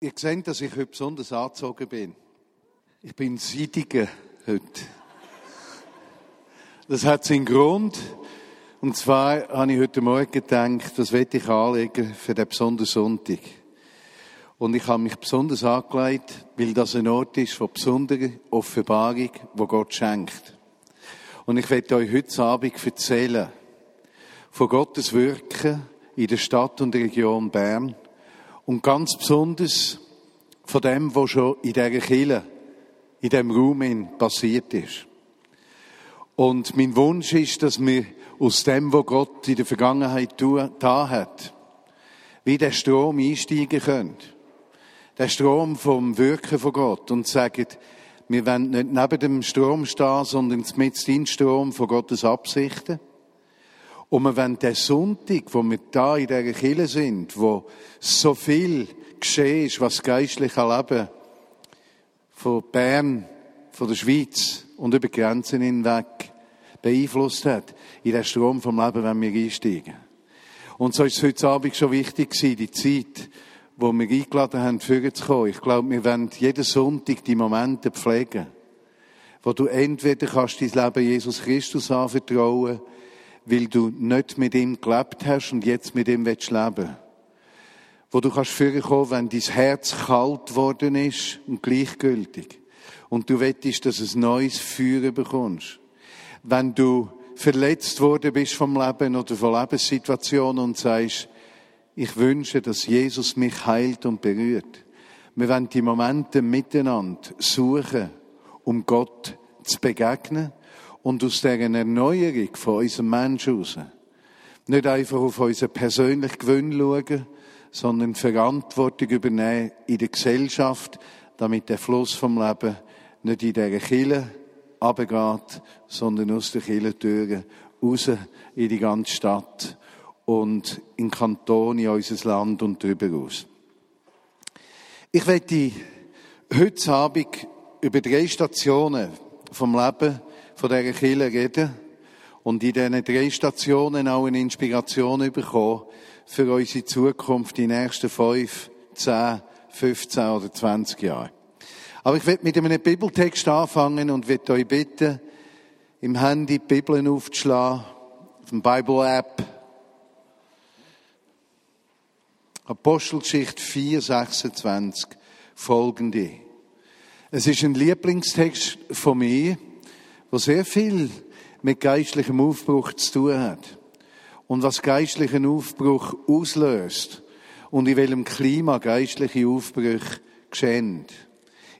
Ihr seht, dass ich heute besonders angezogen bin. Ich bin seidiger heute. Das hat seinen Grund. Und zwar habe ich heute Morgen gedacht, was will ich anlegen für den besonderen Sonntag. Und ich habe mich besonders angelegt, weil das ein Ort ist von besonderer Offenbarung, wo Gott schenkt. Und ich werde euch heute Abend erzählen von Gottes Wirken in der Stadt und der Region Bern und ganz besonders von dem, was schon in dieser Kirche, in diesem Raum passiert ist. Und mein Wunsch ist, dass wir aus dem, was Gott in der Vergangenheit da hat, wie der Strom einsteigen können. Der Strom vom Wirken von Gott und sagen, wir wollen nicht neben dem Strom stehen, sondern mit dem Strom von Gottes Absichten. Und wir wollen den Sonntag, wo wir da in dieser Kirche sind, wo so viel geschehen ist, was geistliche Leben von Bern, von der Schweiz und über Grenzen hinweg beeinflusst hat, in den Strom vom Leben, wenn wir einsteigen. Und so ist es heute Abend schon wichtig gewesen, die Zeit, wo wir eingeladen haben, führen zu kommen. Ich glaube, wir wollen jeden Sonntag die Momente pflegen, wo du entweder kannst dein Leben Jesus Christus anvertrauen weil du nicht mit ihm gelebt hast und jetzt mit ihm leben willst Wo du kannst kommen, wenn dein Herz kalt worden ist und gleichgültig. Und du wettest, dass es neues Feuer bekommst. Wenn du verletzt worden bist vom Leben oder von Lebenssituationen und sagst, ich wünsche, dass Jesus mich heilt und berührt. Wir wollen die Momente miteinander suchen, um Gott zu begegnen und aus dieser Erneuerung von unserem Menschen raus nicht einfach auf unseren persönlichen Gewinn schauen, sondern Verantwortung übernehmen in der Gesellschaft, damit der Fluss vom Leben nicht in dieser Kille abgeht, sondern aus der Kirchentüre raus in die ganze Stadt und in Kanton, in unser Land und darüber aus. Ich werde heute Abend über drei Stationen vom Leben von dieser Kirche reden und in diesen drei Stationen auch eine Inspiration bekommen für unsere Zukunft, die nächsten fünf, zehn, 15 oder 20 Jahre. Aber ich werde mit einem Bibeltext anfangen und werde euch bitten, im Handy die Bibeln aufzuschlagen, auf dem Bible-App. Apostelgeschichte 4, 26, folgende. Es ist ein Lieblingstext von mir was sehr viel mit geistlichem Aufbruch zu tun hat. Und was geistlichen Aufbruch auslöst und in welchem Klima geistliche Aufbrüche geschehen.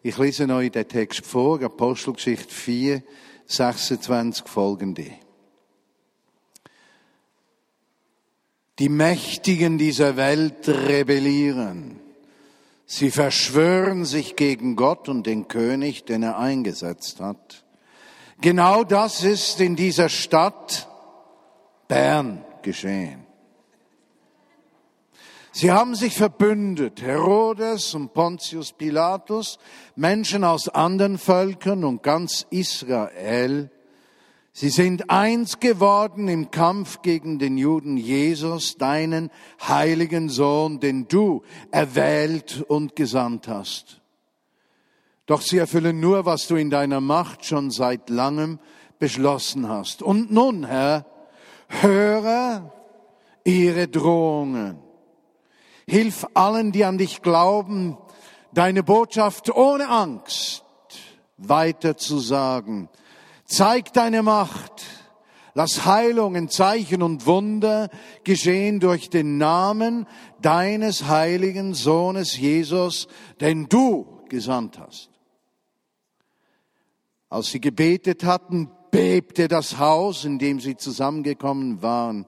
Ich lese euch den Text vor, Apostelgeschichte 4, 26 folgende. Die Mächtigen dieser Welt rebellieren. Sie verschwören sich gegen Gott und den König, den er eingesetzt hat. Genau das ist in dieser Stadt Bern geschehen. Sie haben sich verbündet, Herodes und Pontius Pilatus, Menschen aus anderen Völkern und ganz Israel. Sie sind eins geworden im Kampf gegen den Juden Jesus, deinen heiligen Sohn, den du erwählt und gesandt hast. Doch sie erfüllen nur, was du in deiner Macht schon seit langem beschlossen hast. Und nun, Herr, höre ihre Drohungen. Hilf allen, die an dich glauben, deine Botschaft ohne Angst weiter zu sagen. Zeig deine Macht. Lass Heilungen, Zeichen und Wunder geschehen durch den Namen deines heiligen Sohnes Jesus, den du gesandt hast. Als sie gebetet hatten, bebte das Haus, in dem sie zusammengekommen waren.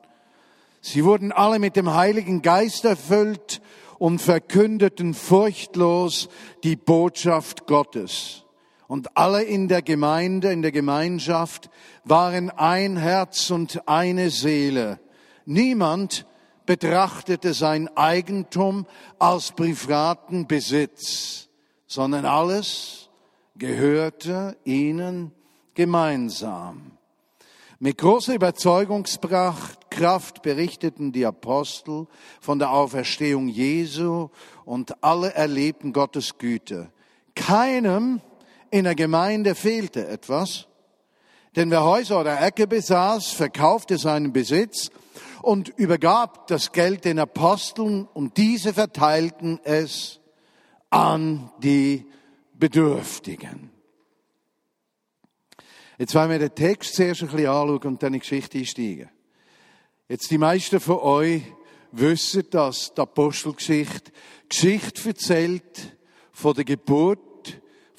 Sie wurden alle mit dem Heiligen Geist erfüllt und verkündeten furchtlos die Botschaft Gottes. Und alle in der Gemeinde, in der Gemeinschaft waren ein Herz und eine Seele. Niemand betrachtete sein Eigentum als privaten Besitz, sondern alles gehörte ihnen gemeinsam. Mit großer Überzeugungskraft Kraft berichteten die Apostel von der Auferstehung Jesu und alle erlebten Gottes Güte. Keinem in der Gemeinde fehlte etwas, denn wer Häuser oder Ecke besaß, verkaufte seinen Besitz und übergab das Geld den Aposteln und diese verteilten es an die Bedürftigen. Jetzt wollen wir den Text zuerst ein bisschen anschauen und dann in die Geschichte einsteigen. Jetzt die meisten von euch wissen, dass die Apostelgeschichte Geschichte erzählt von der Geburt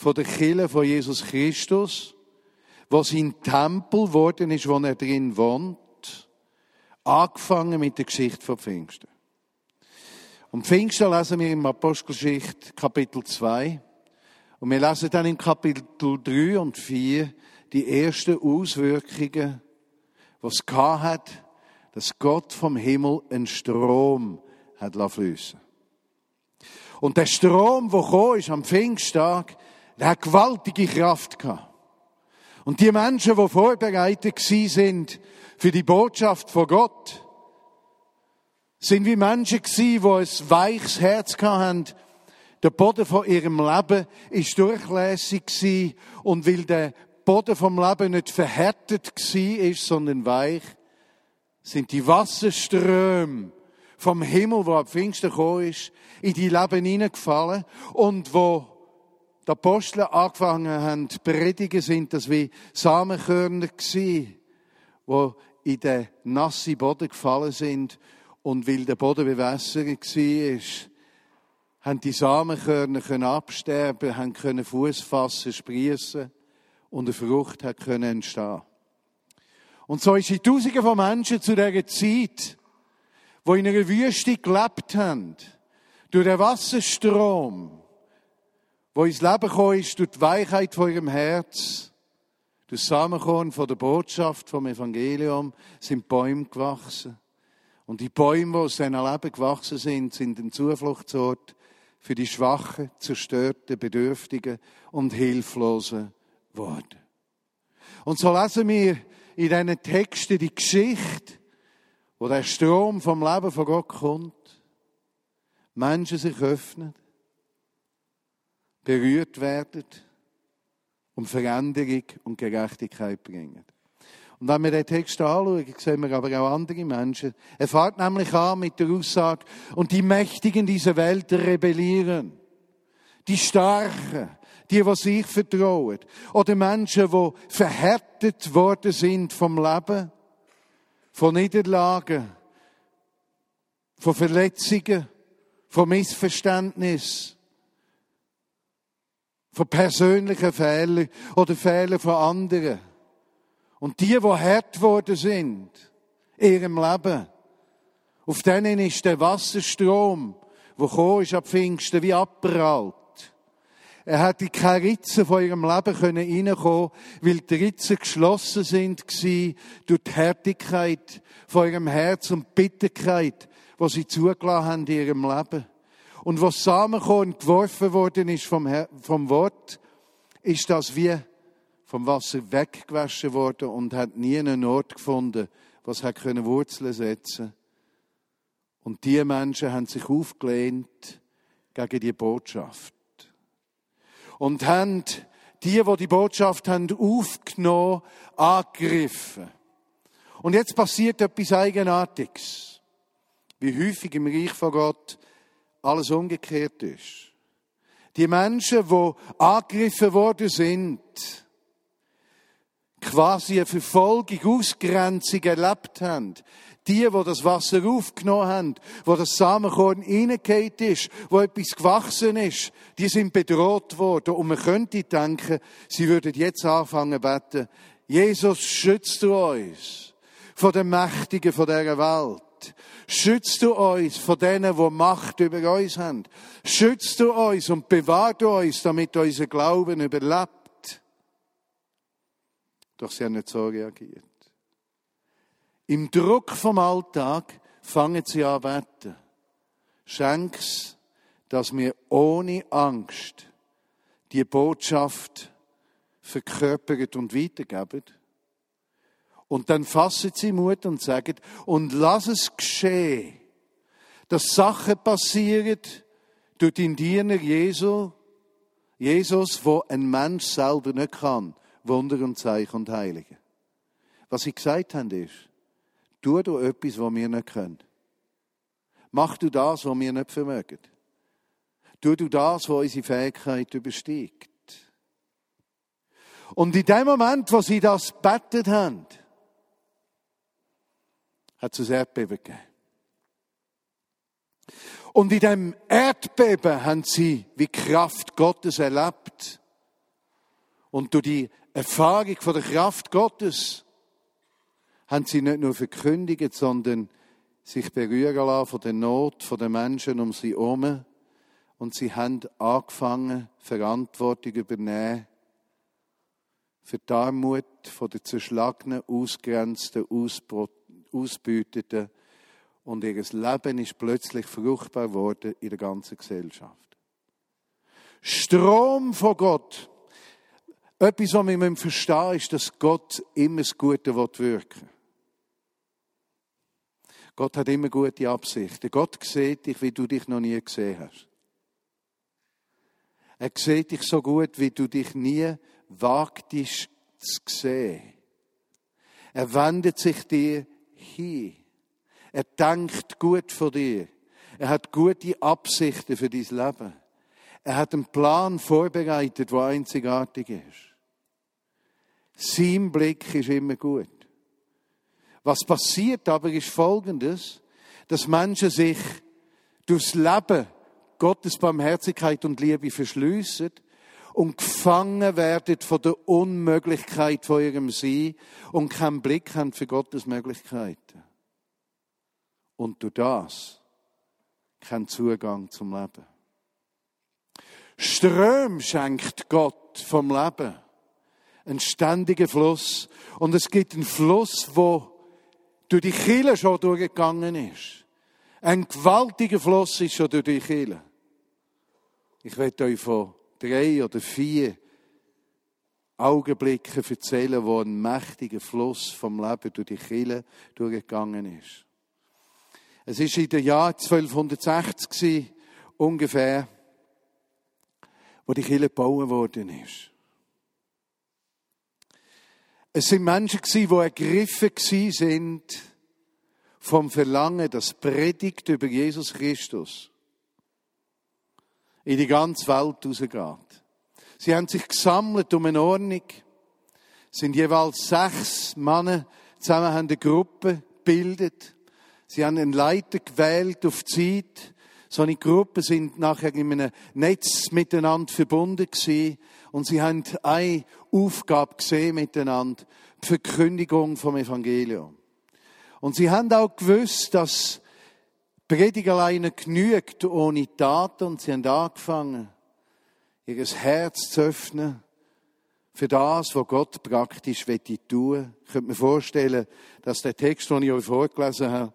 von der Kirche von Jesus Christus, was sein Tempel geworden ist, wo er drin wohnt, angefangen mit der Geschichte von Pfingsten. Und Pfingsten lesen wir im Apostelgeschichte Kapitel 2. Und wir lesen dann im Kapitel 3 und 4 die ersten Auswirkungen, was es hat, dass Gott vom Himmel einen Strom hat fließen Und der Strom, der gekommen ist am Pfingsttag, der hat gewaltige Kraft gehabt. Und die Menschen, die vorbereitet sind für die Botschaft von Gott, sind wie Menschen gewesen, die ein weiches Herz hatten. Der Boden von ihrem Leben ist durchlässig und weil der Boden vom Leben nicht verhärtet war, sondern weich, sind die Wasserströme vom Himmel, wo ab Pfingsten gekommen ist, in die Leben hineingefallen. Und wo die Apostel angefangen haben zu predigen, sind das wie Samenkörner gewesen, wo in den nassen Boden gefallen sind. Und weil der Boden bewässert war, haben die Samenkörner absterben, haben können Fuß fassen, sprießen und eine Frucht hat können entstehen. Und so ist in Tausende von Menschen zu dieser Zeit, wo in einer Wüste gelebt haben, durch den Wasserstrom, wo ins Leben gekommen ist, durch die Weichheit von ihrem Herz, durch das Samenkorn von der Botschaft vom Evangelium, sind Bäume gewachsen. Und die Bäume, die aus diesem Leben gewachsen sind, sind ein Zufluchtsort für die Schwachen, Zerstörten, Bedürftigen und Hilflosen worden. Und so lesen wir in diesen Texten die Geschichte, wo der Strom vom Leben von Gott kommt, Menschen sich öffnen, berührt werden und Veränderung und Gerechtigkeit bringen. Und wenn wir den Text anschauen, sehen wir aber auch andere Menschen. Er fährt nämlich an mit der Aussage, und die Mächtigen dieser Welt rebellieren. Die Starken, die, die sich vertrauen. Oder Menschen, die verhärtet worden sind vom Leben, von Niederlagen, von Verletzungen, von Missverständnissen, von persönlichen Fehlern oder Fehlern von anderen. Und die, die hart geworden sind in ihrem Leben, auf denen ist der Wasserstrom, der gekommen ist ab Pfingsten, wie abprallt. Er hätte keine Ritzen von ihrem Leben können weil die Ritzen geschlossen sind durch die Härtigkeit von ihrem Herz und die Bitterkeit, was sie zugelassen haben in ihrem Leben. Und was Samenkorn geworfen worden ist vom, Her vom Wort, ist das wie vom Wasser weggewaschen worden und hat nie einen Ort gefunden, was hat können Wurzeln setzen. Und die Menschen haben sich aufgelehnt gegen die Botschaft und haben die, wo die Botschaft haben aufgenommen, angegriffen. Und jetzt passiert etwas Eigenartiges. Wie häufig im Reich von Gott alles umgekehrt ist. Die Menschen, die angegriffen worden sind, quasi eine Verfolgung, Ausgrenzung erlebt haben, die, wo das Wasser aufgenommen haben, wo das Samenkorn reingehauen ist, wo etwas gewachsen ist, die sind bedroht worden. Und man könnte denken, sie würden jetzt anfangen beten, Jesus, schützt du uns von den Mächtigen von dieser Welt. Schützt du uns von denen, die Macht über uns haben. Schützt du uns und bewahrt uns, damit unser Glauben überlebt. Doch sie haben nicht so reagiert. Im Druck vom Alltag fangen sie an beten. Schenk's, dass wir ohne Angst die Botschaft verkörpert und weitergeben. Und dann fassen sie Mut und sagen, und lass es geschehen, dass Sachen passieren durch den Diener Jesu, Jesus, wo ein Mensch selber nicht kann, Wunder und Zeichen und Heilige. Was sie gesagt haben ist, tu du etwas, was wir nicht können. Mach du das, was wir nicht vermögen. Tu du das, was unsere Fähigkeit übersteigt. Und in dem Moment, wo sie das bettet haben, hat es ein Erdbeben gegeben. Und in dem Erdbeben haben sie wie Kraft Gottes erlebt. Und durch die Erfahrung von der Kraft Gottes haben sie nicht nur verkündigt, sondern sich berühren lassen von der Not den Menschen um sie herum. Und sie haben angefangen, Verantwortung übernehmen für die Armut von den zerschlagenen, ausgrenzten, ausbeuteten. Und ihr Leben ist plötzlich fruchtbar geworden in der ganzen Gesellschaft. Strom von Gott. Etwas, was wir verstehen müssen, ist, dass Gott immer das Gute wirken will. Gott hat immer gute Absichten. Gott sieht dich, wie du dich noch nie gesehen hast. Er sieht dich so gut, wie du dich nie wagtest zu sehen. Er wendet sich dir hin. Er denkt gut von dir. Er hat gute Absichten für dein Leben. Er hat einen Plan vorbereitet, der einzigartig ist. Sein Blick ist immer gut. Was passiert aber ist Folgendes, dass Menschen sich durchs Leben Gottes Barmherzigkeit und Liebe verschliessen und gefangen werden von der Unmöglichkeit von ihrem Sein und keinen Blick haben für Gottes Möglichkeiten. Und durch das keinen Zugang zum Leben. Ström schenkt Gott vom Leben. Ein ständiger Fluss. Und es gibt einen Fluss, wo durch die Kille schon durchgegangen ist. Ein gewaltiger Fluss ist schon durch die Kille. Ich werde euch von drei oder vier Augenblicken erzählen, wo ein mächtiger Fluss vom Leben durch die Kille durchgegangen ist. Es ist in dem Jahr 1260 ungefähr, wo die Kille gebaut worden ist. Es sind Menschen die ergriffen sind vom Verlangen, das Predigt über Jesus Christus in die ganze Welt rausgeht. Sie haben sich gesammelt um eine Ordnung, sind jeweils sechs Männer zusammen haben eine Gruppe gebildet. Sie haben einen Leiter gewählt auf Zeit. So eine Gruppe sind nachher in einem Netz miteinander verbunden gewesen. Und sie haben eine Aufgabe gesehen miteinander. Die Verkündigung vom Evangelium. Und sie haben auch gewusst, dass Predigt alleine genügt ohne Taten und sie haben angefangen, ihr Herz zu öffnen für das, was Gott praktisch tun. Ich könnte mir vorstellen, dass der Text, den ich euch vorgelesen habe,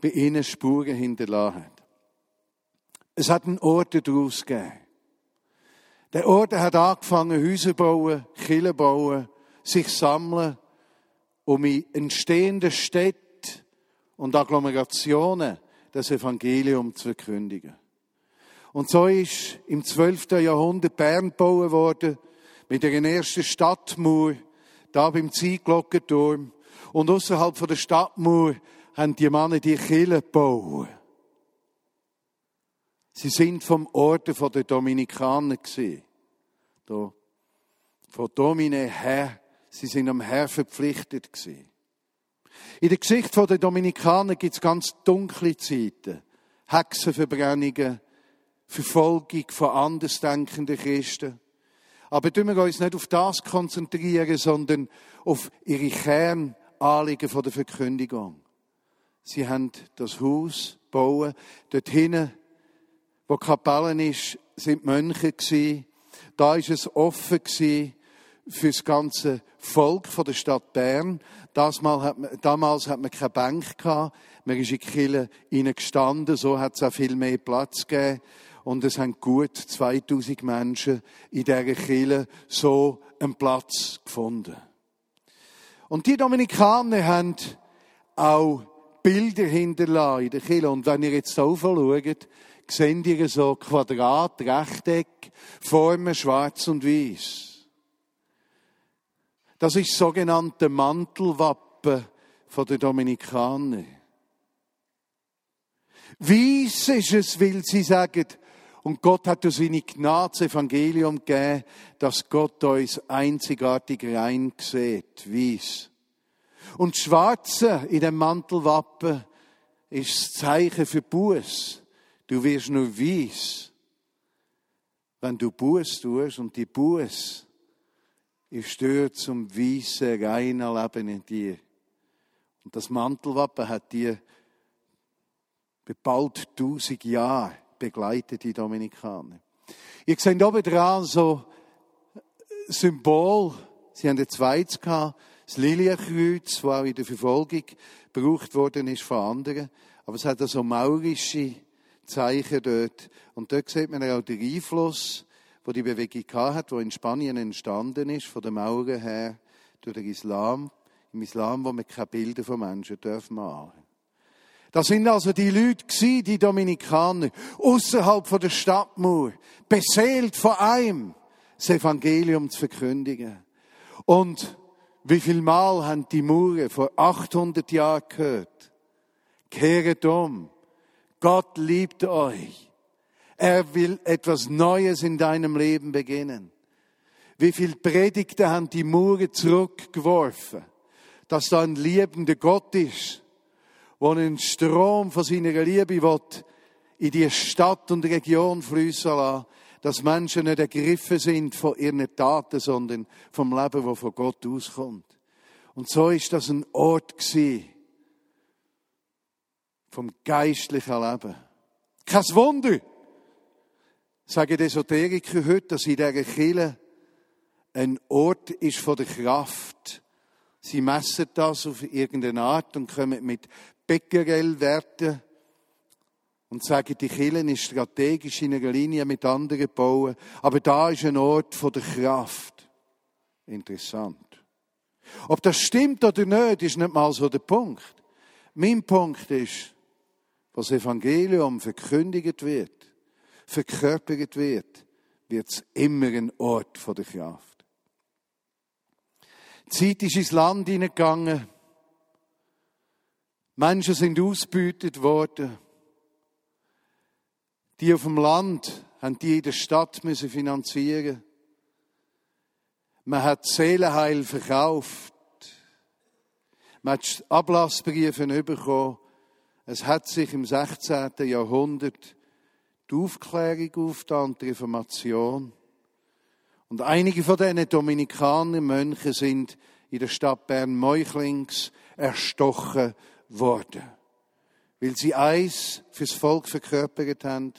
bei ihnen Spuren hinterlassen hat. Es hat einen Ort daraus gegeben. Der Ort hat angefangen, Häuser bauen, Kirchen bauen, sich sammeln, um in entstehenden Städten und Agglomerationen das Evangelium zu verkündigen. Und so ist im 12. Jahrhundert Bern gebaut worden, mit der ersten Stadtmauer, da beim Zeitglockenturm. Und außerhalb der Stadtmauer haben die Männer die Kirche gebaut. Sie sind vom Orden der Dominikaner gewesen. Da, von Domine her, sie sind am Herr verpflichtet gewesen. In der Geschichte der Dominikaner gibt es ganz dunkle Zeiten. Hexenverbrennungen, Verfolgung von andersdenkenden Christen. Aber tun wir uns nicht auf das konzentrieren, sondern auf ihre Kernanliegen von der Verkündigung. Sie haben das Haus bauen. Dort hinten, wo Kapellen ist, sind Mönche gewesen. Da ist es offen für das ganze Volk von der Stadt Bern. Hat man, damals hat man keine Bank gehabt. Man ist in die Kirche gestanden. So hat es auch viel mehr Platz gegeben. Und es haben gut 2000 Menschen in dieser Kirche so einen Platz gefunden. Und die Dominikaner haben auch Bilder hinterlassen in der Kirche. Und wenn ihr jetzt da schaut, seht ihr so Quadrat, Rechteck, Formen schwarz und weiß. Das ist das sogenannte Mantelwappen der Dominikaner. Weiss ist es, weil sie sagen, und Gott hat durch seine Gnade das Evangelium gegeben, dass Gott uns einzigartig rein sieht, weiss. Und Schwarze in dem Mantelwappen ist das Zeichen für Buß. Du wirst nur weiss, wenn du Buß tust und die Buß ist dort zum weißen, reinen Leben in dir. Und das Mantelwappen hat dir bald tausend Jahre begleitet, die Dominikaner. Ihr seht oben dran so Symbol. Sie haben ein zweites gehabt, das Lilienkreuz, das auch in der Verfolgung gebraucht worden ist von anderen. Aber es hat also maurische Zeichen dort. Und dort sieht man auch den Einfluss, wo die Bewegung hat, wo in Spanien entstanden ist, von den Mauern her, durch den Islam. Im Islam, wo man keine Bilder von Menschen dürfen machen. Das sind also die Leute gewesen, die Dominikaner, außerhalb von der Stadtmauer, beseelt von einem, das Evangelium zu verkündigen. Und wie viel Mal haben die Mauern vor 800 Jahren gehört? Kehret um. Gott liebt euch. Er will etwas Neues in deinem Leben beginnen. Wie viel Predigten haben die Mauern zurückgeworfen? Dass da ein liebender Gott ist, wo einen Strom von seiner Liebe will, in die Stadt und Region fließen lassen, dass Menschen nicht ergriffen sind von ihren Taten, sondern vom Leben, das von Gott auskommt. Und so ist das ein Ort gewesen, vom geistlichen Leben. Kein Wunder, sagen die Esoteriker heute, dass in dieser Kirche ein Ort ist von der Kraft. Sie messen das auf irgendeine Art und kommen mit Becquerel-Werte und sagen, die Kirche ist strategisch in einer Linie mit anderen bauen, aber da ist ein Ort von der Kraft. Interessant. Ob das stimmt oder nicht, ist nicht mal so der Punkt. Mein Punkt ist, was Evangelium verkündigt wird, verkörpert wird, wird es immer ein Ort von der Kraft. Die Zeit ist ins Land hineingegangen, Menschen sind ausgebeutet worden. Die auf dem Land haben die in der Stadt müssen finanzieren. Man hat Seelenheil verkauft. Man hat Ablassbriefe bekommen. Es hat sich im 16. Jahrhundert die Aufklärung aufgetan, die Reformation. Und einige von diesen Dominikaner Mönchen sind in der Stadt Bern Meuchlings erstochen worden. Weil sie eins fürs Volk verkörpert haben,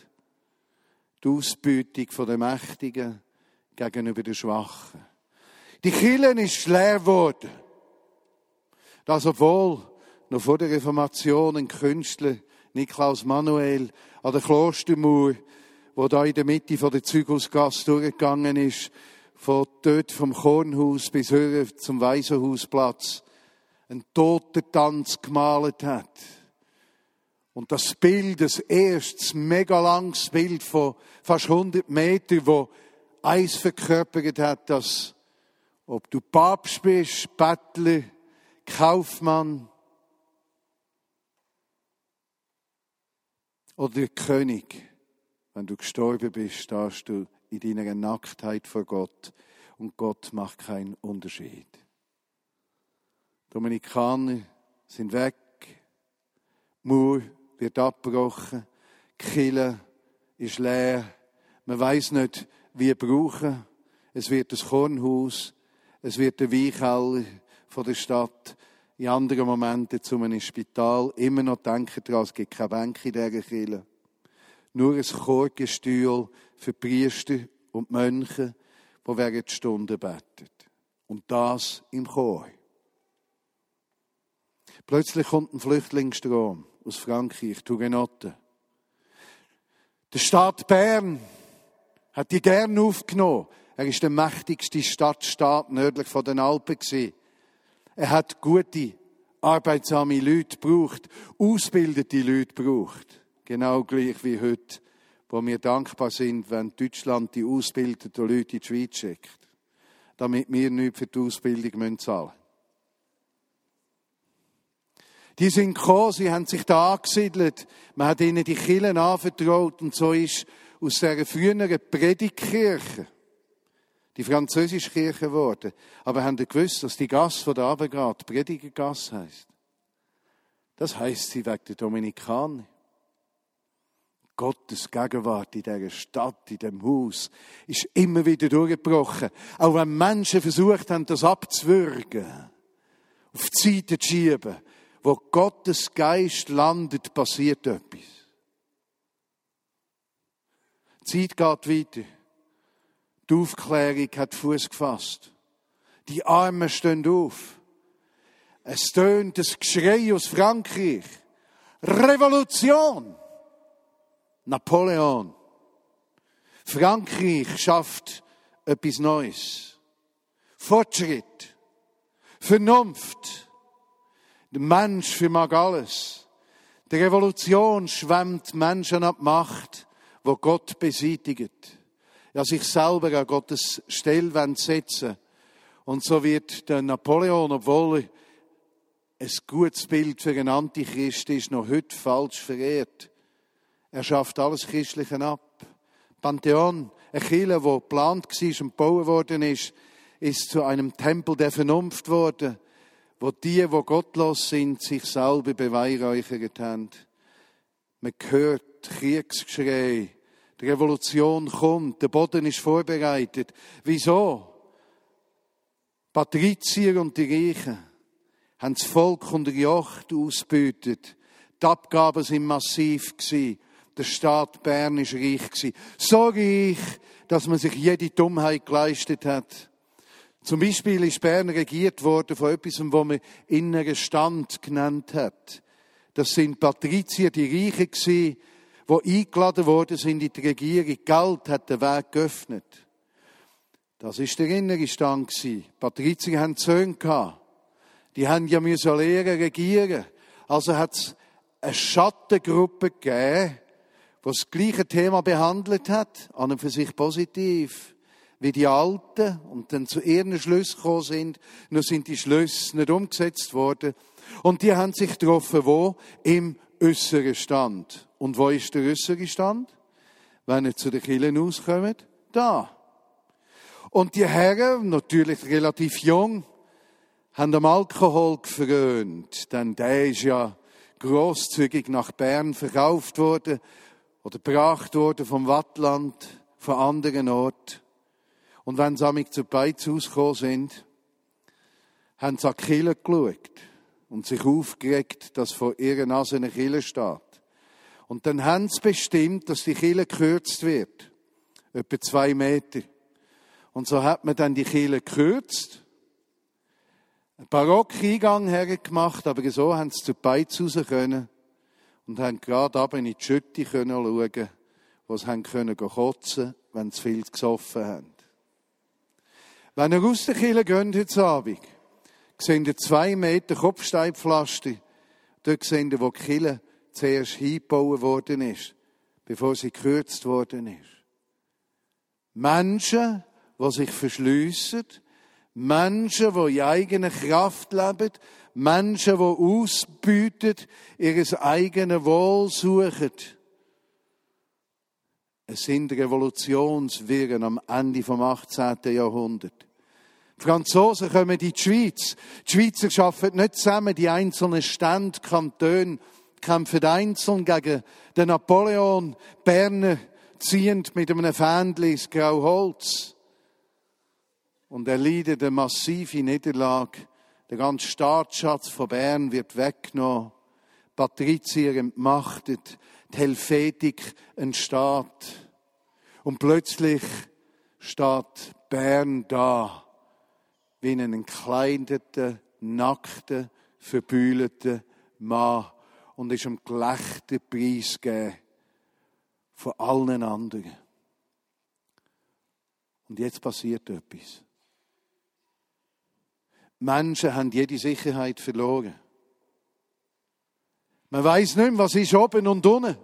die Ausbeutung der Mächtigen gegenüber den Schwachen. Die Kirche ist leer geworden. Das obwohl noch vor der Reformation ein Künstler, Niklaus Manuel, an der Klostermauer, wo da in der Mitte von der Züghausgasse durchgegangen ist, von dort vom Kornhaus bis höher zum Waisenhausplatz, einen Totentanz gemalt hat. Und das Bild, das erste, mega langes Bild von fast 100 Metern, wo eins verkörpert hat, dass, ob du Papst bist, Bettler, Kaufmann oder König, wenn du gestorben bist, stehst du in deiner Nacktheit vor Gott und Gott macht keinen Unterschied. Dominikaner sind weg. Mauer wird abgebrochen. Kille ist leer. Man weiß nicht, wie brauchen. Es wird das Kornhaus. Es wird der Weichhalle von der Stadt. In anderen Momenten zu einem Spital. Immer noch denken daran, es gibt keine Bänke in dieser Kille. Nur ein Chorgestühl für Priester und Mönche, die während Stunden beten. Und das im Chor. Plötzlich kommt ein Flüchtlingsstrom aus Frankreich, Tourenotte. Der Staat Bern hat die gern aufgenommen. Er ist der mächtigste Stadtstaat nördlich von den Alpen gewesen. Er hat gute, arbeitsame Leute gebraucht, ausgebildete Leute gebraucht. Genau gleich wie heute, wo wir dankbar sind, wenn Deutschland die ausgebildeten Leute in die Schweiz schickt, damit wir nicht für die Ausbildung zahlen müssen. Die sind gekommen, sie haben sich da angesiedelt. Man hat ihnen die Killen anvertraut und so ist aus dieser früheren Predigtkirche die französische Kirche geworden. Aber haben Sie gewusst, dass die Gasse von der Abendgrad Predigergasse heisst? Das heisst sie wegen der Dominikaner. Gottes Gegenwart in dieser Stadt, in dem Haus, ist immer wieder durchgebrochen. Auch wenn Menschen versucht haben, das abzuwürgen, auf die Seite zu schieben, wo Gottes Geist landet, passiert etwas. Die Zeit geht weiter. Die Aufklärung hat Fuß gefasst. Die Armen stehen auf. Es tönt das Geschrei aus Frankreich. Revolution! Napoleon. Frankreich schafft etwas Neues. Fortschritt. Vernunft. Der Mensch vermag alles. Die Revolution schwemmt Menschen ab Macht, wo Gott beseitigt. Ja, sich selber an Gottes Stelle setzen Und so wird der Napoleon, obwohl er ein gutes Bild für einen Antichrist ist, noch heute falsch verehrt. Er schafft alles Christliche ab. Pantheon, eine Kirche, wo geplant war und gebaut worden ist, ist zu einem Tempel der Vernunft geworden wo die, wo gottlos sind, sich selber beweihräuchert haben. Man hört Kriegsgeschrei, die Revolution kommt, der Boden ist vorbereitet. Wieso? Patrizier und die Reichen haben das Volk unter Jocht ausbeutet. Die Abgaben sind massiv gewesen. Der Staat Bern ist reich. So reich, dass man sich jede Dummheit geleistet hat. Zum Beispiel ist Bern regiert worden von etwas, was man inneren Stand genannt hat. Das sind Patrizier, die Reichen gewesen, die eingeladen worden sind in die Regierung. Geld hat den Weg geöffnet. Das ist der innere Stand gewesen. Patrizier haben Söhne gehabt. Die haben ja müssen lernen, regieren. Also hat es eine Schattengruppe gegeben, die das gleiche Thema behandelt hat, an und für sich positiv wie die Alten und dann zu ihren Schlüssen gekommen sind, nur sind die Schlüsse nicht umgesetzt worden. Und die haben sich getroffen, wo? Im äußeren Stand. Und wo ist der äußere Stand? Wenn ihr zu den Kirchen auskommt? Da. Und die Herren, natürlich relativ jung, haben am Alkohol gefrönt, denn der ist ja großzügig nach Bern verkauft worden oder gebracht worden vom Wattland, von anderen Orten. Und wenn sie amig zu Beiz ausgekommen sind, haben sie an die Kille geschaut und sich aufgeregt, dass vor ihrer Nase eine Kille steht. Und dann haben sie bestimmt, dass die Kille gekürzt wird. Etwa zwei Meter. Und so hat man dann die Kille gekürzt. Ein Barock-Eingang hergemacht, aber so haben sie zu Beiz raus können und haben gerade ab in die Schütte können schauen, wo sie haben können kotzen, wenn sie viel gesoffen haben. Wenn ihr aus der Kirche geht heute Abend, seht ihr zwei Meter Kopfsteinpflaster. Dort seht ihr, wo die Kirche zuerst hingebaut worden ist, bevor sie gekürzt worden ist. Menschen, die sich verschliessen, Menschen, die in eigener Kraft leben, Menschen, die ausbieten, ihres eigenen Wohl suchen. Es sind Revolutionswirren am Ende vom 18. Jahrhundert. Franzosen kommen in die Schweiz. Die Schweizer arbeiten nicht zusammen, die einzelnen Stände, Kantone kämpfen einzeln gegen den Napoleon, Berner ziehend mit einem Fähnchen ins Grauholz. Und er leidet eine massive Niederlage. Der ganze Staatsschatz von Bern wird weggenommen. Patrizier entmachtet die Helvetik entsteht. Und plötzlich steht Bern da, wie ein entkleideter, nackter, verbühlter Mann und ist am Gelächter preisgegeben von allen anderen. Und jetzt passiert etwas. Menschen haben jede Sicherheit verloren. Man weiß nicht mehr, was ist oben und unten.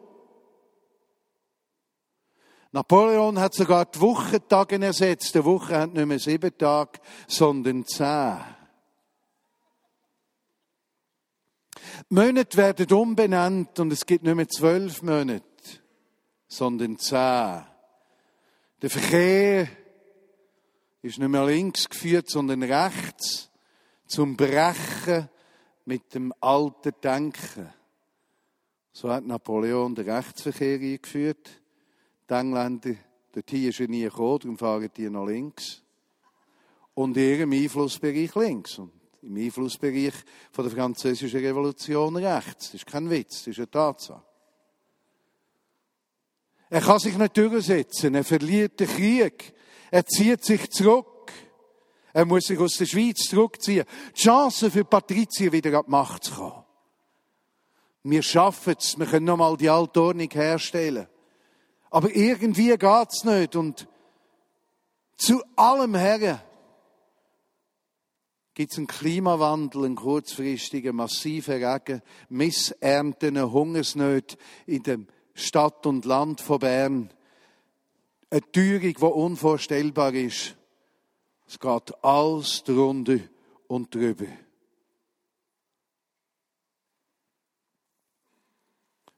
Napoleon hat sogar die Wochentage ersetzt. Die Woche hat nicht mehr sieben Tage, sondern zehn. Monate werden umbenannt und es gibt nicht mehr zwölf Monate, sondern zehn. Der Verkehr ist nicht mehr links geführt, sondern rechts zum Brechen mit dem alten Denken. So hat Napoleon den Rechtsverkehr eingeführt. Die Engländer, dort hier ist er nie gekommen, darum fahren die nach links. Und in ihrem Einflussbereich links. Und im Einflussbereich von der französischen Revolution rechts. Das ist kein Witz, das ist eine Tatsache. Er kann sich nicht durchsetzen, er verliert den Krieg, er zieht sich zurück. Er muss sich aus der Schweiz zurückziehen. Die Chance für Patrizier wieder an die Macht zu kommen. Wir schaffen es, wir können nochmal die alte Ordnung herstellen. Aber irgendwie geht's nicht und zu allem Herren gibt es einen Klimawandel, einen kurzfristigen, massiven Regen, Missernten, Hungersnöte in der Stadt und Land von Bern. Eine Teuerung, die unvorstellbar ist. Es geht alles drunter und drüber.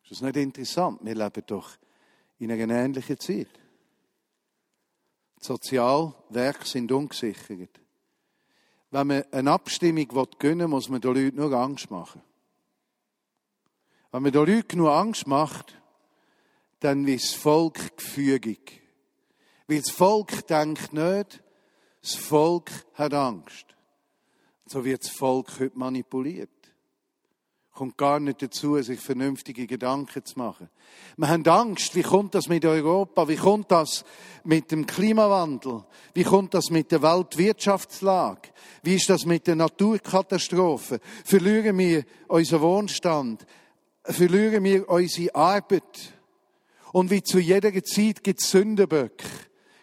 Ist das nicht interessant? Wir leben doch in einer ähnlichen Zeit. Die Sozialwerke sind ungesichert. Wenn man eine Abstimmung gönnen will, muss man den Leuten nur Angst machen. Wenn man den Leuten nur Angst macht, dann wird das Volk gefügig. Weil das Volk denkt nicht, das Volk hat Angst. So wird das Volk heute manipuliert kommt gar nicht dazu, sich vernünftige Gedanken zu machen. Wir haben Angst, wie kommt das mit Europa, wie kommt das mit dem Klimawandel, wie kommt das mit der Weltwirtschaftslage, wie ist das mit der Naturkatastrophe, verlieren wir unseren Wohnstand, verlieren wir unsere Arbeit. Und wie zu jeder Zeit gibt es Sündenböcke.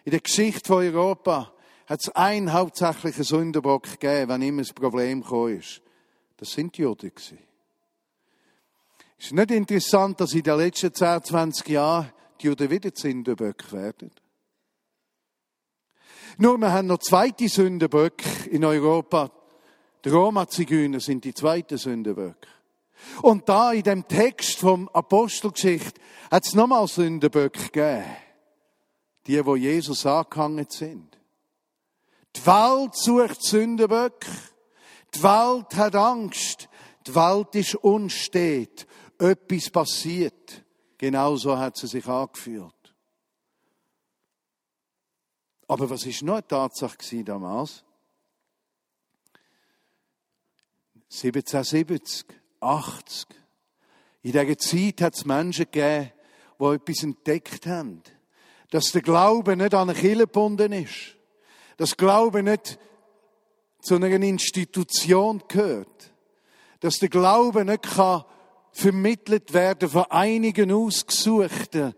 In der Geschichte von Europa hat es einen hauptsächlichen Sündenbock gegeben, wenn immer ein Problem ist. Das sind die Juden. Ist nicht interessant, dass in den letzten 10, 20 Jahren die Juden wieder Sündenböcke werden? Nur, wir haben noch zweite Sündenböcke in Europa. Die Roma-Zigeuner sind die zweiten Sündenböcke. Und da in dem Text vom Apostelgeschichte hat es nochmal Sündenböcke gegeben. Die, wo Jesus angehangen sind. Die Welt sucht Sündenböcke. Die Welt hat Angst. Die Welt ist unstet etwas passiert. Genauso hat sie sich angefühlt. Aber was ist noch eine Tatsache damals? 1770, 80. In dieser Zeit hat es Menschen gegeben, die etwas entdeckt haben. Dass der Glaube nicht an eine Kirche gebunden ist. Dass Glaube nicht zu einer Institution gehört. Dass der Glaube nicht kann vermittelt werden von einigen ausgesuchten,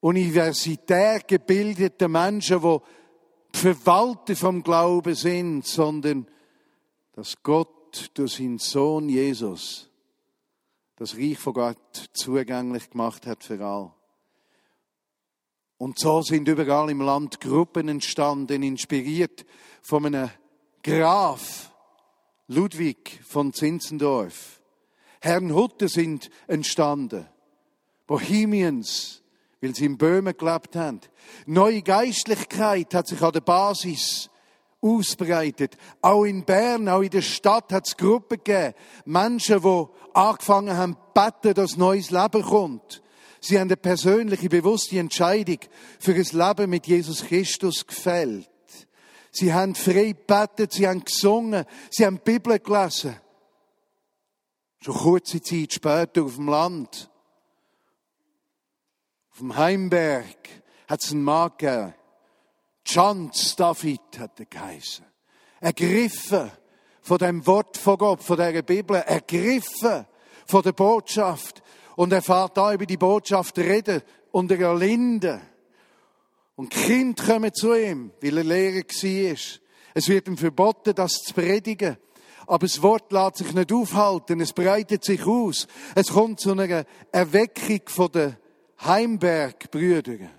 universitär gebildeten Menschen, die Verwalter vom Glauben sind, sondern dass Gott durch seinen Sohn Jesus das Reich von Gott zugänglich gemacht hat für alle. Und so sind überall im Land Gruppen entstanden, inspiriert von einem Graf Ludwig von Zinzendorf Herrnhutten sind entstanden. Bohemians, weil sie in Böhmen gelebt haben. Neue Geistlichkeit hat sich an der Basis ausbreitet. Auch in Bern, auch in der Stadt hat es Gruppen gegeben. Menschen, die angefangen haben, beten, dass neues Leben kommt. Sie haben eine persönliche, bewusste Entscheidung für ein Leben mit Jesus Christus gefällt. Sie haben frei gebetet, sie haben gesungen, sie haben die Bibel gelesen. Schon kurze Zeit später auf dem Land, auf dem Heimberg, hat es einen Mann gegeben. John David hat er geheißen. Ergriffen von dem Wort von Gott, von der Bibel, ergriffen von der Botschaft. Und er fährt da über die Botschaft reden und er erlinde. Und Kind kommen zu ihm, weil er Lehrer war. Es wird ihm verboten, das zu predigen. Aber das Wort lässt sich nicht aufhalten. Es breitet sich aus. Es kommt zu einer Erweckung von den Heimbergbrüdern.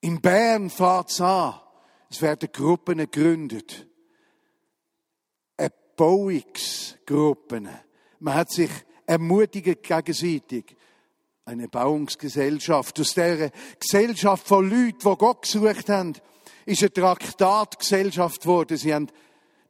In Bern fährt es an. Es werden Gruppen gegründet. Erbauungsgruppen. Man hat sich ermutigt gegenseitig. Eine Bauungsgesellschaft. Aus dieser Gesellschaft von Leuten, die Gott gesucht haben, ist eine Traktatgesellschaft geworden. Sie haben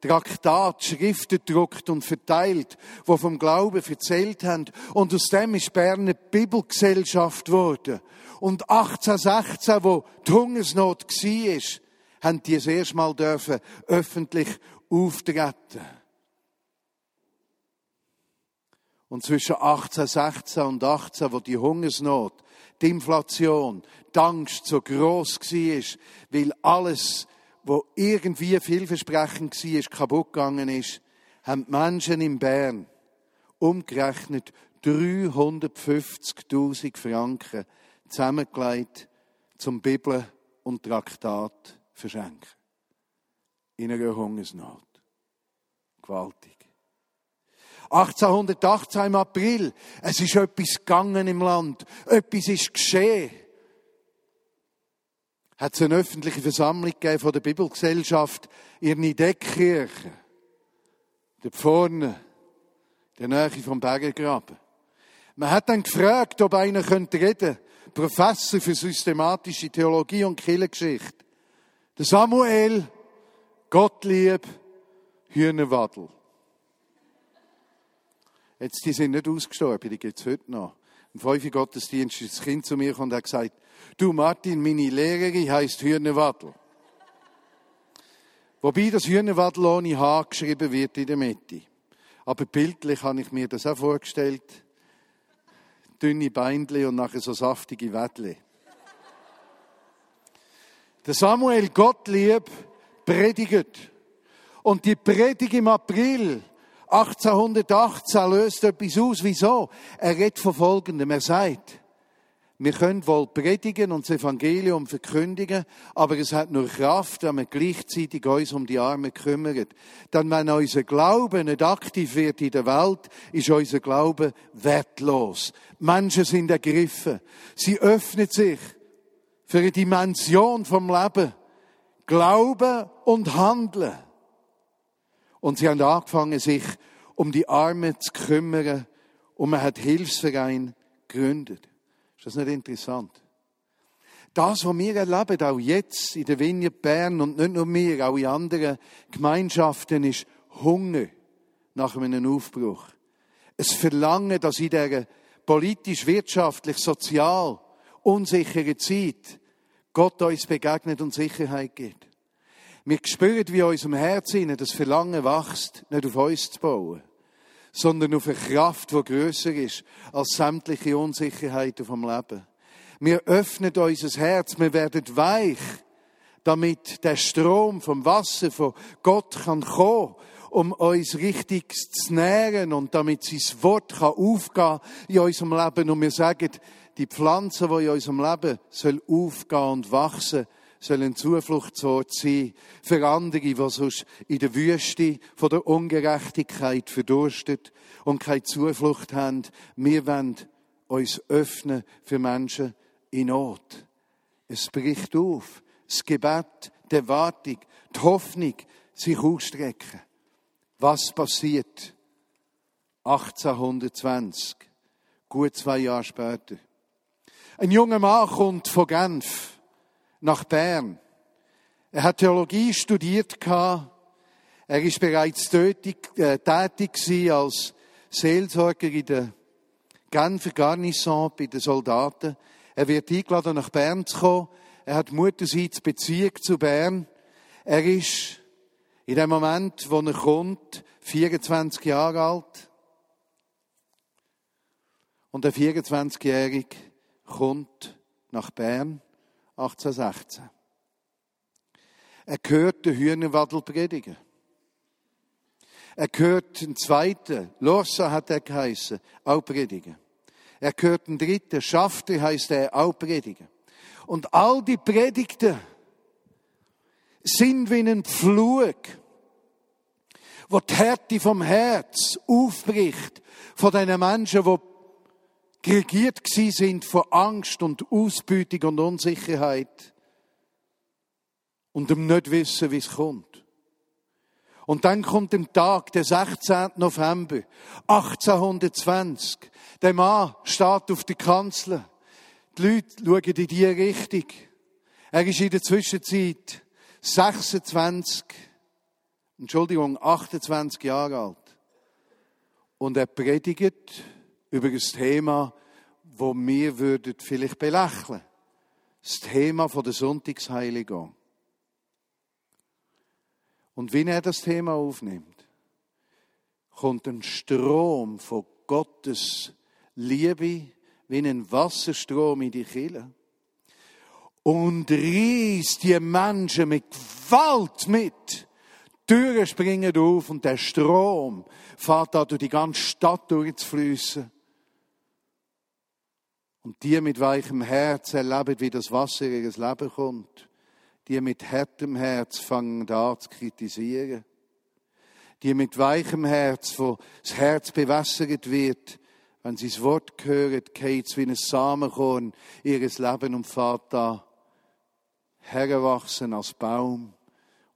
Traktat, Schriften gedruckt und verteilt, wo vom Glauben erzählt haben. Und aus dem ist Bern eine Bibelgesellschaft geworden. Und 1816, wo die Hungersnot war, haben die das erste Mal dürfen öffentlich auftreten. Und zwischen 1816 und 18, wo die Hungersnot, die Inflation, die Angst so gross war, weil alles, wo irgendwie vielversprechend war, kaputt gegangen ist, haben die Menschen in Bern umgerechnet 350.000 Franken zusammengelegt zum Bibel und Traktat verschenken. In einer Hungersnot. Gewaltig. 1818 im April. Es ist etwas gegangen im Land. Etwas ist geschehen. Hat es eine öffentliche Versammlung von der Bibelgesellschaft in Deckkirche. Da vorne, in der Nähe vom Bergengraben. Man hat dann gefragt, ob einer reden könnte. Professor für systematische Theologie und Kirchengeschichte. Der Samuel Gottlieb Hühnerwadel. Jetzt, die sind nicht ausgestorben, die gibt es heute noch. Im fünften Gottesdienst ist das Kind zu mir und hat gesagt, du Martin, meine Lehrerin heisst Hühnerwadel. Wobei das Hühnerwadel ohne H geschrieben wird in der Mitte. Aber bildlich habe ich mir das auch vorgestellt. Dünne Beinle und nachher so saftige Wädle. Der Samuel Gottlieb predigt. Und die Predigt im April 1818 löst etwas aus. Wieso? Er redet von Folgendem. Er sagt, wir können wohl predigen und das Evangelium verkündigen, aber es hat nur Kraft, wenn wir gleichzeitig uns um die Armen kümmern. Denn wenn unser Glaube nicht aktiv wird in der Welt, ist unser Glaube wertlos. Menschen sind ergriffen. Sie öffnen sich für eine Dimension vom Leben. Glauben und Handeln. Und sie haben angefangen, sich um die Armen zu kümmern und man hat Hilfsverein gegründet. Ist das nicht interessant? Das, was wir erleben, auch jetzt in der Vigne Bern und nicht nur wir, auch in anderen Gemeinschaften, ist Hunger nach einem Aufbruch. Es Verlangen, dass in dieser politisch, wirtschaftlich, sozial unsicheren Zeit Gott uns begegnet und Sicherheit gibt. Wir spüren, wie in unserem Herzen das Verlangen wächst, nicht auf uns zu bauen, sondern auf eine Kraft, die grösser ist als sämtliche Unsicherheiten vom Leben. Wir öffnen unser Herz, wir werden weich, damit der Strom vom Wasser von Gott kann kommen, um uns richtig zu nähren und damit sein Wort kann aufgehen in unserem Leben. Und wir sagen, die Pflanze, die in unserem Leben soll aufgehen und wachsen, soll ein Zufluchtsort sein für andere, die sonst in der Wüste von der Ungerechtigkeit verdurstet und keine Zuflucht haben. Wir wollen uns öffnen für Menschen in Not. Es bricht auf. Das Gebet, die Erwartung, die Hoffnung, sich ausstrecken. Was passiert? 1820, gut zwei Jahre später. Ein junger Mann kommt von Genf nach Bern. Er hat Theologie studiert. Er ist bereits tätig, äh, tätig als Seelsorger in der Genfer Garnison bei den Soldaten. Er wird eingeladen, nach Bern zu kommen. Er hat Mutterseits Beziehung zu Bern. Er ist in dem Moment, wo er kommt, 24 Jahre alt. Und der 24-Jährige kommt nach Bern 1816. Er hört den Hühnerwadel predigen. Er hört den zweiten, Lorsa hat er geheißen, auch predigen. Er hört den dritten, Schafte heißt er, auch predigen. Und all die Predigten sind wie ein Pflug, wo die Härte vom Herz aufbricht von den Menschen, die geregiert sind von Angst und Ausbeutung und Unsicherheit und dem nicht wissen, wie es kommt. Und dann kommt der Tag, der 16. November 1820. Der Mann steht auf der Kanzel. Die Leute schauen in die Richtung. Er ist in der Zwischenzeit 26, Entschuldigung, 28 Jahre alt. Und er predigt über das Thema, wo wir würden vielleicht belächeln. Das Thema von der Sonntagsheiligung. Und wenn er das Thema aufnimmt, kommt ein Strom von Gottes Liebe wie ein Wasserstrom in die Kille und reißt die Menschen mit Gewalt mit. Türen springen auf und der Strom fährt da durch die ganze Stadt durchzufließen. Und die mit weichem Herz erleben, wie das Wasser in ihr Leben kommt. Die mit härtem Herz fangen da zu kritisieren. Die mit weichem Herz, wo das Herz bewässert wird, wenn sie das Wort hören, geht es wie ein Samenkorn ihres Leben und fährt da hergewachsen als Baum.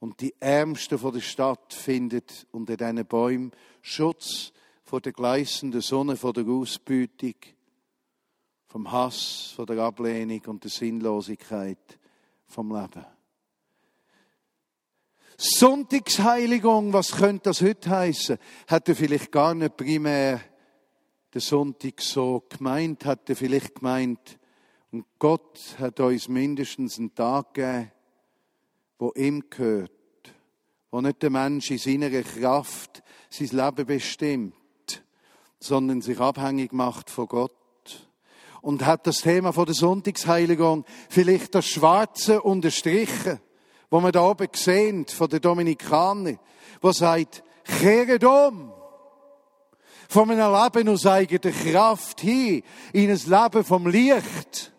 Und die Ärmsten von der Stadt findet unter diesen Bäumen Schutz vor der gleißenden Sonne, vor der Ausbeutung, vom Hass, von der Ablehnung und der Sinnlosigkeit vom Leben. Sonntagsheiligung, was könnte das heute heißen? Hätte vielleicht gar nicht primär der Sonntag so gemeint, hätte vielleicht gemeint, und Gott hat uns mindestens einen Tag gegeben, wo ihm gehört, wo nicht der Mensch in seiner Kraft sein Leben bestimmt, sondern sich abhängig macht von Gott. Und hat das Thema von der Sonntagsheiligung vielleicht das Schwarze unterstrichen, wo wir da oben sehen, von den Dominikaner, wo sagt, kehret um! Von einem Leben aus eigener Kraft hin in ein Leben vom Licht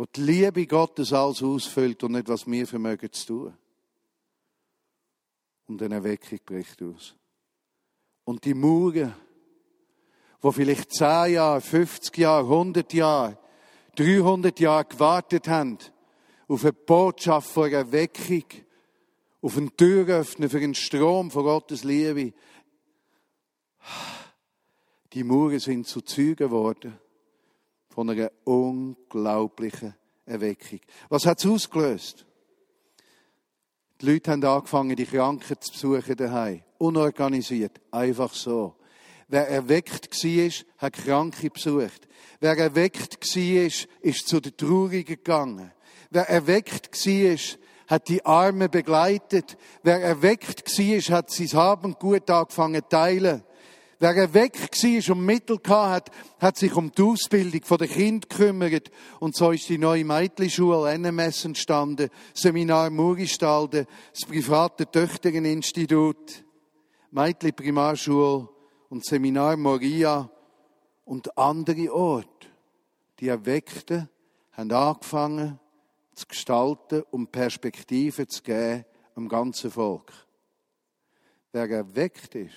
wo die Liebe Gottes alles ausfüllt und nicht, was wir vermögen zu tun. Und eine Erweckung bricht aus. Und die Mauern, wo vielleicht 10 Jahre, 50 Jahre, 100 Jahre, 300 Jahre gewartet haben, auf eine Botschaft von Erweckung, auf ein Türöffnen für einen Strom von Gottes Liebe. Die Mauern sind zu Zeugen geworden von einer unglaublichen Erweckung. Was hat es ausgelöst? Die Leute haben angefangen, die Kranken zu besuchen daheim. Unorganisiert. Einfach so. Wer erweckt war, hat Kranke besucht. Wer erweckt war, ist zu den Traurigen gegangen. Wer erweckt war, hat die Armen begleitet. Wer erweckt war, hat sein Haben gut angefangen zu teilen. Wer weg war und Mittel hatte, hat sich um die Ausbildung der Kinder gekümmert. Und so ist die neue Mädchenschule NMS entstanden, Seminar Muristalde, das private Töchtereninstitut, Mädchen Primarschule und Seminar Moria und andere Orte. Die Erweckten haben angefangen zu gestalten und Perspektiven zu geben am ganzen Volk. Wer erweckt ist,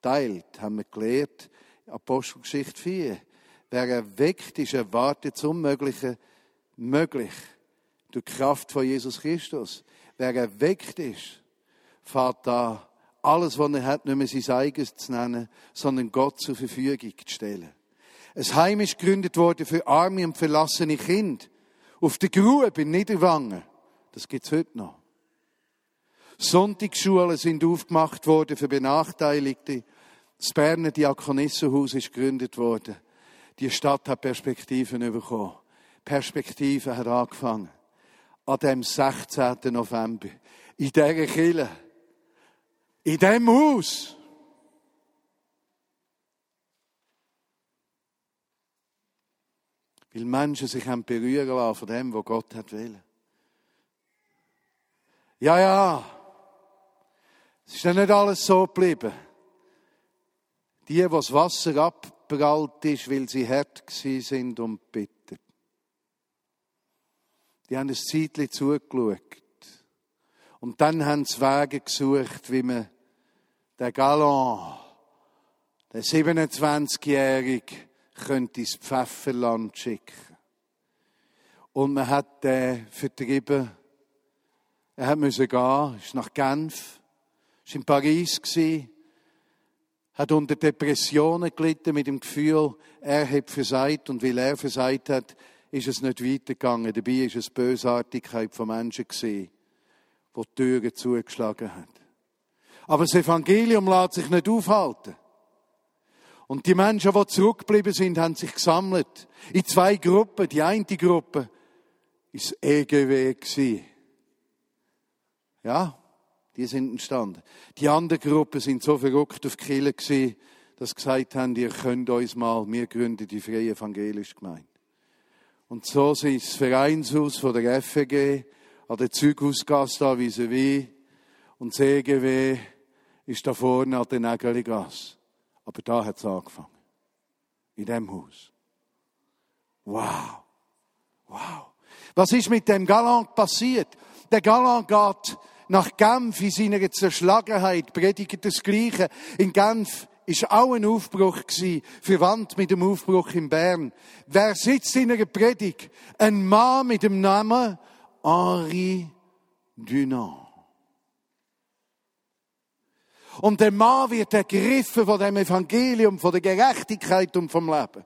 teilt, haben wir gelernt, Apostelgeschichte 4. Wer erweckt ist, erwartet das Unmögliche möglich. Durch die Kraft von Jesus Christus. Wer erweckt ist, fährt da alles, was er hat, nicht mehr sein eigenes zu nennen, sondern Gott zur Verfügung zu stellen. Ein Heim ist gegründet worden für arme und verlassene Kinder. Auf der Grube in Niederwangen. Das gibt's heute noch. Sonntagsschulen sind aufgemacht worden für Benachteiligte. Das Berner Diakonissenhaus ist gegründet worden. Die Stadt hat Perspektiven bekommen. Perspektive hat angefangen. An dem 16. November. In dieser Kille. In diesem Haus. Weil Menschen sich haben berühren lassen von dem, was Gott hat will. Ja, ja. Es ist ja nicht alles so geblieben. Die, was Wasser abprallt ist, weil sie hart sind und bitter. Die haben ein Zeitchen zugeschaut. Und dann haben sie Wege gesucht, wie man den Galant, den 27-Jährigen, könnte ins Pfefferland schicken. Und man hat den vertrieben. Er hat müssen gehen, ist nach Genf, ist in Paris gewesen, hat unter Depressionen gelitten mit dem Gefühl, er hat versagt und weil er versagt hat, ist es nicht weitergegangen. Dabei ist es Bösartigkeit von Menschen gewesen, die die Türen zugeschlagen hat. Aber das Evangelium lässt sich nicht aufhalten. Und die Menschen, die zurückgeblieben sind, haben sich gesammelt. In zwei Gruppen. Die eine Gruppe ist EGW. Ja, die sind entstanden. Die andere Gruppe sind so verrückt auf Kirche gewesen, dass sie gesagt haben, ihr könnt uns mal, wir gründen die Freie Evangelische Gemeinde. Und so sind das Vereinshaus von der FEG an der Zughausgasse da vis wie und das EGW ist da vorne an der Nägeligasse. Aber da hat es angefangen. In dem Haus. Wow. Wow. Was ist mit dem Galant passiert? Der Galant geht nach Genf in seiner Zerschlagenheit, predigt das Gleiche. In Genf ist auch ein Aufbruch gewesen, verwandt mit dem Aufbruch in Bern. Wer sitzt in einer Predigt? Ein Mann mit dem Namen Henri Dunant. Und der Mann wird ergriffen von dem Evangelium, von der Gerechtigkeit und vom Leben.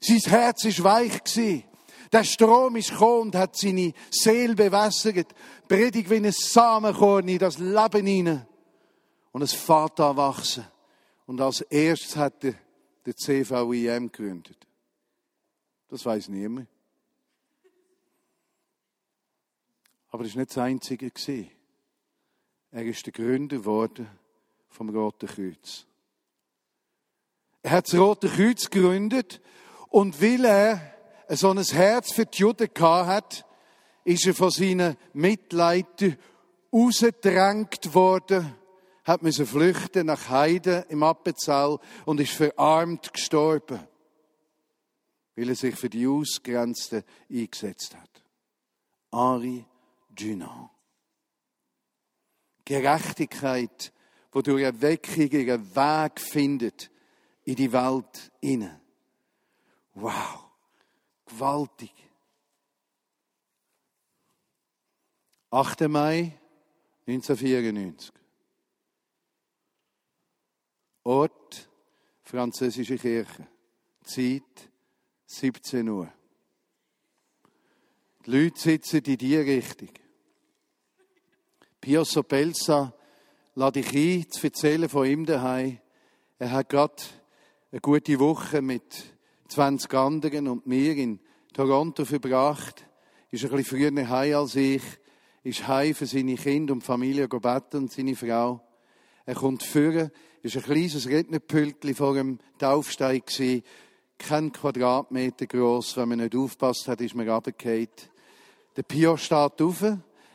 Sein Herz ist weich gewesen. Der Strom ist gekommen und hat seine Seele bewässert. Predigt wie ein Samenkorn in das Leben hinein. Und es fährt an wachsen. Und als erstes hat er den CVIM gegründet. Das weiß niemand. Aber das war nicht das Einzige. Er ist der Gründer geworden vom Roten Kreuz. Er hat das Rote Kreuz gegründet und weil er so ein Herz für die Juden hat, ist er von seinen Mitleidern rausgedrängt worden, hat müssen flüchten nach Heiden im Appenzell und ist verarmt gestorben, weil er sich für die Ausgrenzten eingesetzt hat. Henri Dunant. Gerechtigkeit, wo durch Erweckung ihren Weg findet in die Welt inne. Wow. Gewaltig. 8. Mai 1994. Ort, französische Kirche. Zeit, 17 Uhr. Die Leute sitzen in die Richtung. Pio Sopelsa lade ich ein, zu erzählen von ihm daheim. Er hat gerade eine gute Woche mit 20 anderen und mir in Toronto verbracht. Ist ein bisschen früher heim als ich. Ist heim für seine Kinder und Familie gebeten und seine Frau. Er kommt führen. Ist ein kleines Rednerpültchen vor dem Taufstein gewesen. Kein Quadratmeter groß. Wenn man nicht aufpasst hat, ist man runtergefallen. Der Pio steht auf.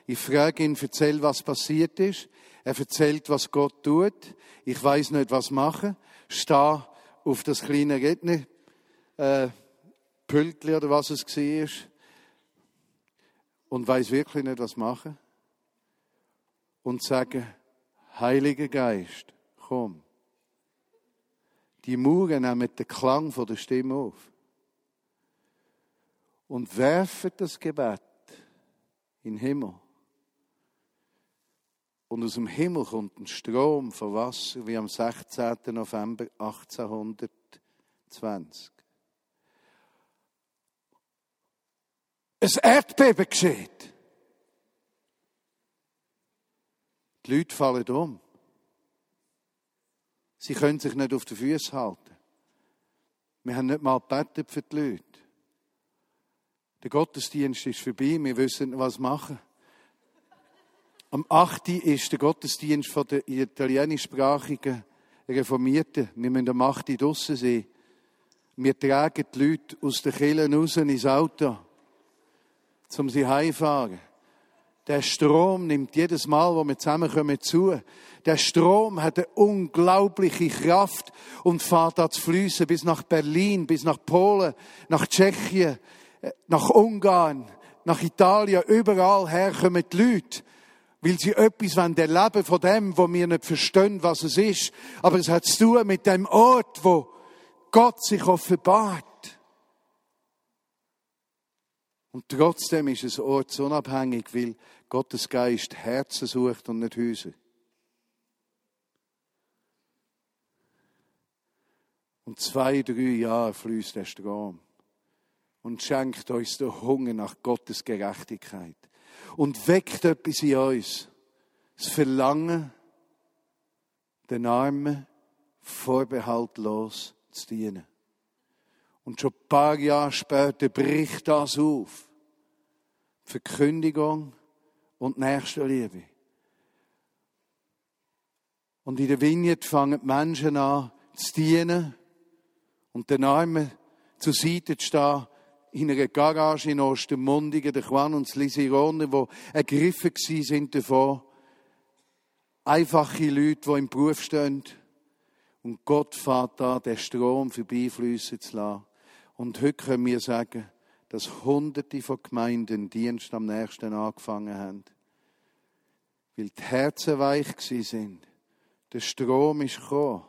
Ich frage ihn, erzähl, was passiert ist. Er erzählt, was Gott tut. Ich weiß nicht, was machen. Stehe auf das kleine Redner äh, Pültli oder was es war und weiß wirklich nicht, was machen. Und sagen, Heiliger Geist, komm. Die Mauern nehmen den Klang von der Stimme auf und werfen das Gebet in den Himmel. Und aus dem Himmel kommt ein Strom von Wasser wie am 16. November 1820. Ein Erdbeben geschieht. Die Leute fallen um. Sie können sich nicht auf die Füße halten. Wir haben nicht mal gebetet für die Leute. Der Gottesdienst ist vorbei, wir wissen nicht, was machen. Am 8. ist der Gottesdienst von der italienischsprachigen Reformierten. Wir müssen am 8. draussen sein. Wir tragen die Leute aus den Kirchen raus ins Auto um sie heimfahren. Der Strom nimmt jedes Mal, wo wir zusammenkommen, zu. Der Strom hat eine unglaubliche Kraft und fährt da zu fließen bis nach Berlin, bis nach Polen, nach Tschechien, äh, nach Ungarn. nach Italien, überall her kommen die Leute, weil sie etwas erleben wollen von dem, wo wir nicht verstehen, was es ist. Aber es hat zu tun mit dem Ort, wo Gott sich offenbart. Und trotzdem ist es ortsunabhängig, weil Gottes Geist Herzen sucht und nicht Häuser. Und zwei, drei Jahre fließt der Strom und schenkt uns den Hunger nach Gottes Gerechtigkeit und weckt etwas in uns, das Verlangen, den Armen vorbehaltlos zu dienen. Und schon ein paar Jahre später bricht das auf. Verkündigung und Nächstenliebe. Und in der Vignette fangen die Menschen an zu dienen und den Armen zur Seite zu stehen in einer Garage in Ostermundigen, der Juan und das Lisirone, die ergriffen sind davon. Einfache Leute, die im Beruf stehen. Und Gott fährt da, den Strom vorbeifließen zu lassen. Und heute können wir sagen, dass Hunderte von Gemeinden Dienst am nächsten angefangen haben. Weil die Herzen weich sind. Der Strom ist gekommen.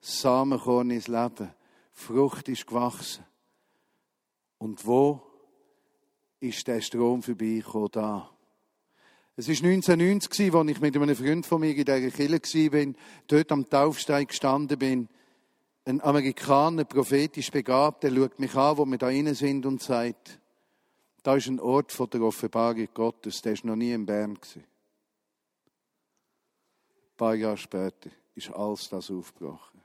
Samenkorn ins Leben. Frucht ist gewachsen. Und wo ist der Strom vorbeigekommen? Da. Es war 1990, als ich mit einem Freund von mir in dieser Kirche war, dort am Taufstein gestanden bin. Ein Amerikaner, prophetisch begabt, der schaut mich an, wo wir da innen sind und sagt, da ist ein Ort von der Offenbarung Gottes, der ist noch nie in Bern. Ein paar Jahre später ist alles das aufgebrochen.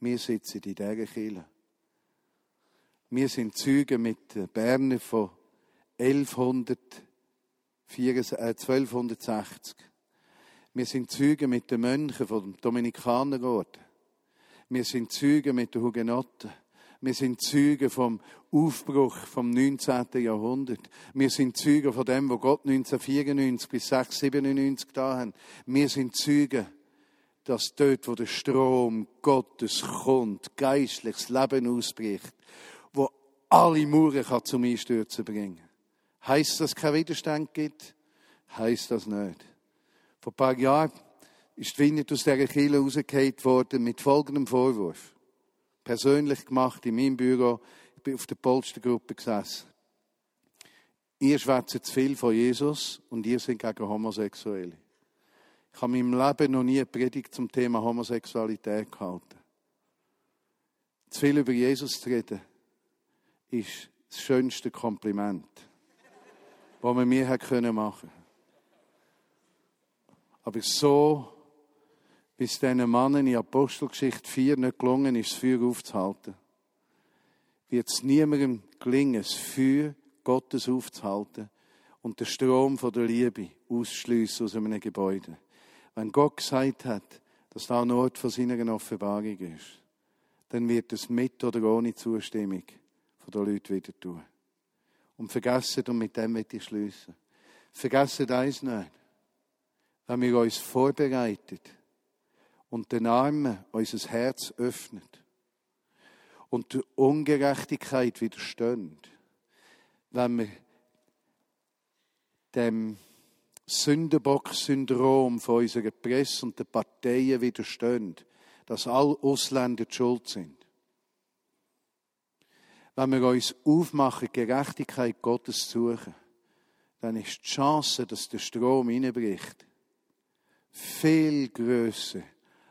Wir sitzen in dieser Kirche. Wir sind Zeugen mit Berner von 1260. Äh, Wir sind Zeugen mit den Mönchen vom Dominikanerorden. Wir sind Zeugen mit den Hugenotten. Wir sind Zeugen vom Aufbruch vom 19. Jahrhundert. Wir sind Zeugen von dem, was Gott 1994 bis 697 da haben. Wir sind Zeugen, dass dort, wo der Strom Gottes kommt, geistliches Leben ausbricht, alle Mauern kann zum Einstürzen bringen. Heißt das, kein Widerstand gibt? Heißt das nicht. Vor ein paar Jahren ist Winnet aus dieser Kirche rausgefallen worden mit folgendem Vorwurf. Persönlich gemacht in meinem Büro. Ich bin auf der Polstergruppe gesessen. Ihr schwätzt zu viel von Jesus und ihr seid gegen Homosexuelle. Ich habe in meinem Leben noch nie eine Predigt zum Thema Homosexualität gehalten. Zu viel über Jesus zu reden, ist das schönste Kompliment, das man mir machen können. Aber so, wie es diesen Mannen in Apostelgeschichte 4 nicht gelungen ist, das Feuer aufzuhalten, wird es niemandem gelingen, das Feuer Gottes aufzuhalten und den Strom von der Liebe auszuschliessen aus einem Gebäude. Wenn Gott gesagt hat, dass da ein Ort von seiner Offenbarung ist, dann wird es mit oder ohne Zustimmung von den Leuten wieder tun. Und vergessen, und mit dem möchte ich schliessen, vergessen eins nicht. Wenn wir uns vorbereitet und den Armen unser Herz öffnet und der Ungerechtigkeit widerstehen, wenn wir dem Sündenbock-Syndrom von unserer Presse und den Parteien widerstehen, dass alle Ausländer schuld sind, wenn wir uns aufmachen, Gerechtigkeit Gottes zu suchen, dann ist die Chance, dass der Strom hineinbricht, viel größer,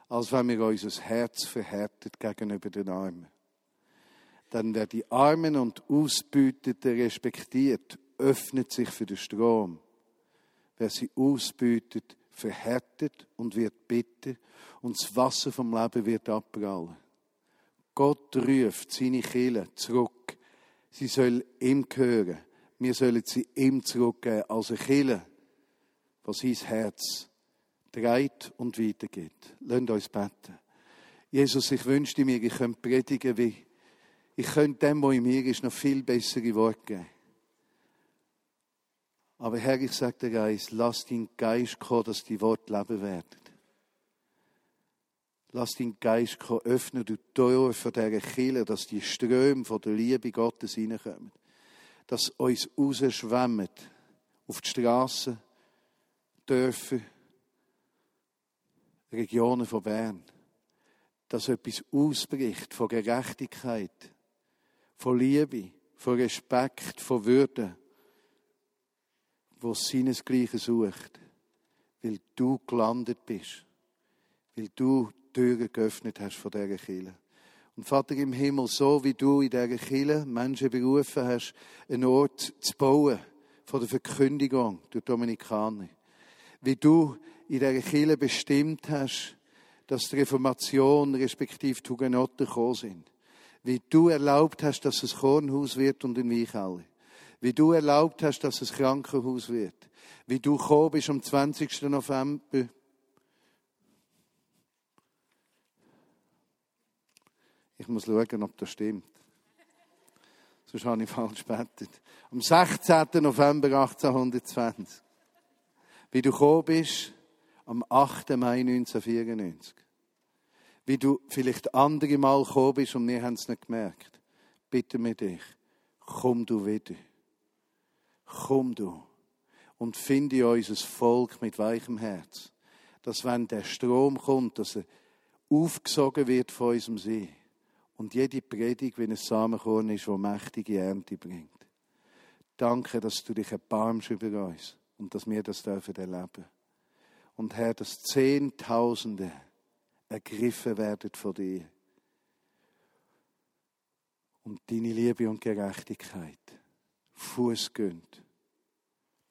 als wenn wir unser Herz verhärtet gegenüber den Armen. Dann wer die Armen und Ausbüteten respektiert, öffnet sich für den Strom. Wer sie ausbütet, verhärtet und wird bitter und das Wasser vom Leben wird abprallen. Gott ruft seine Kinder zurück. Sie soll ihm gehören. Wir sollen sie ihm zurückgeben als eine Kirche, was sein Herz trägt und weitergeht. Lasst uns beten. Jesus, ich wünschte mir, ich könnte predigen, wie ich könnte dem, was in mir ist, noch viel bessere Worte geben. Aber Herr, ich sage dir eins, lass deinen Geist kommen, dass die Worte leben werden. Lass deinen Geist öffnen, du Tore von dieser Kirche, dass die Ströme von der Liebe Gottes reinkommen. dass uns rausschwemmt auf die Straßen, Dörfer, Regionen von Bern. Dass etwas ausbricht von Gerechtigkeit, von Liebe, von Respekt, von Würde, wo seinesgleichen sucht, weil du gelandet bist, weil du Türen geöffnet hast von dieser Kirche. Und Vater im Himmel, so wie du in dieser Kirche Menschen berufen hast, einen Ort zu bauen von der Verkündigung durch Dominikaner, wie du in dieser Kirche bestimmt hast, dass die Reformation respektive die Hugenotten gekommen sind, wie du erlaubt hast, dass es Kornhaus wird und ein Weichhalle, wie du erlaubt hast, dass es Krankenhaus wird, wie du gekommen bist am 20. November Ich muss schauen, ob das stimmt. Sonst habe ich falsch gebetet. Am 16. November 1820. Wie du gekommen bist, am 8. Mai 1994. Wie du vielleicht andere Mal gekommen bist und wir haben es nicht gemerkt. Bitte mir dich, komm du wieder. Komm du. Und finde unser Volk mit weichem Herz. Dass wenn der Strom kommt, dass er aufgesogen wird von unserem See und jede Predigt wie ein Samenkorn ist, wo mächtige Ernte bringt. Danke, dass du dich erbarmst über uns und dass wir das dürfen erleben. Und Herr, dass Zehntausende ergriffen werden von dir. Und deine Liebe und Gerechtigkeit Fuß gönnt,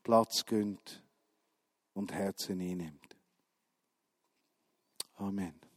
Platz gönnt und Herzen einnimmt. Amen.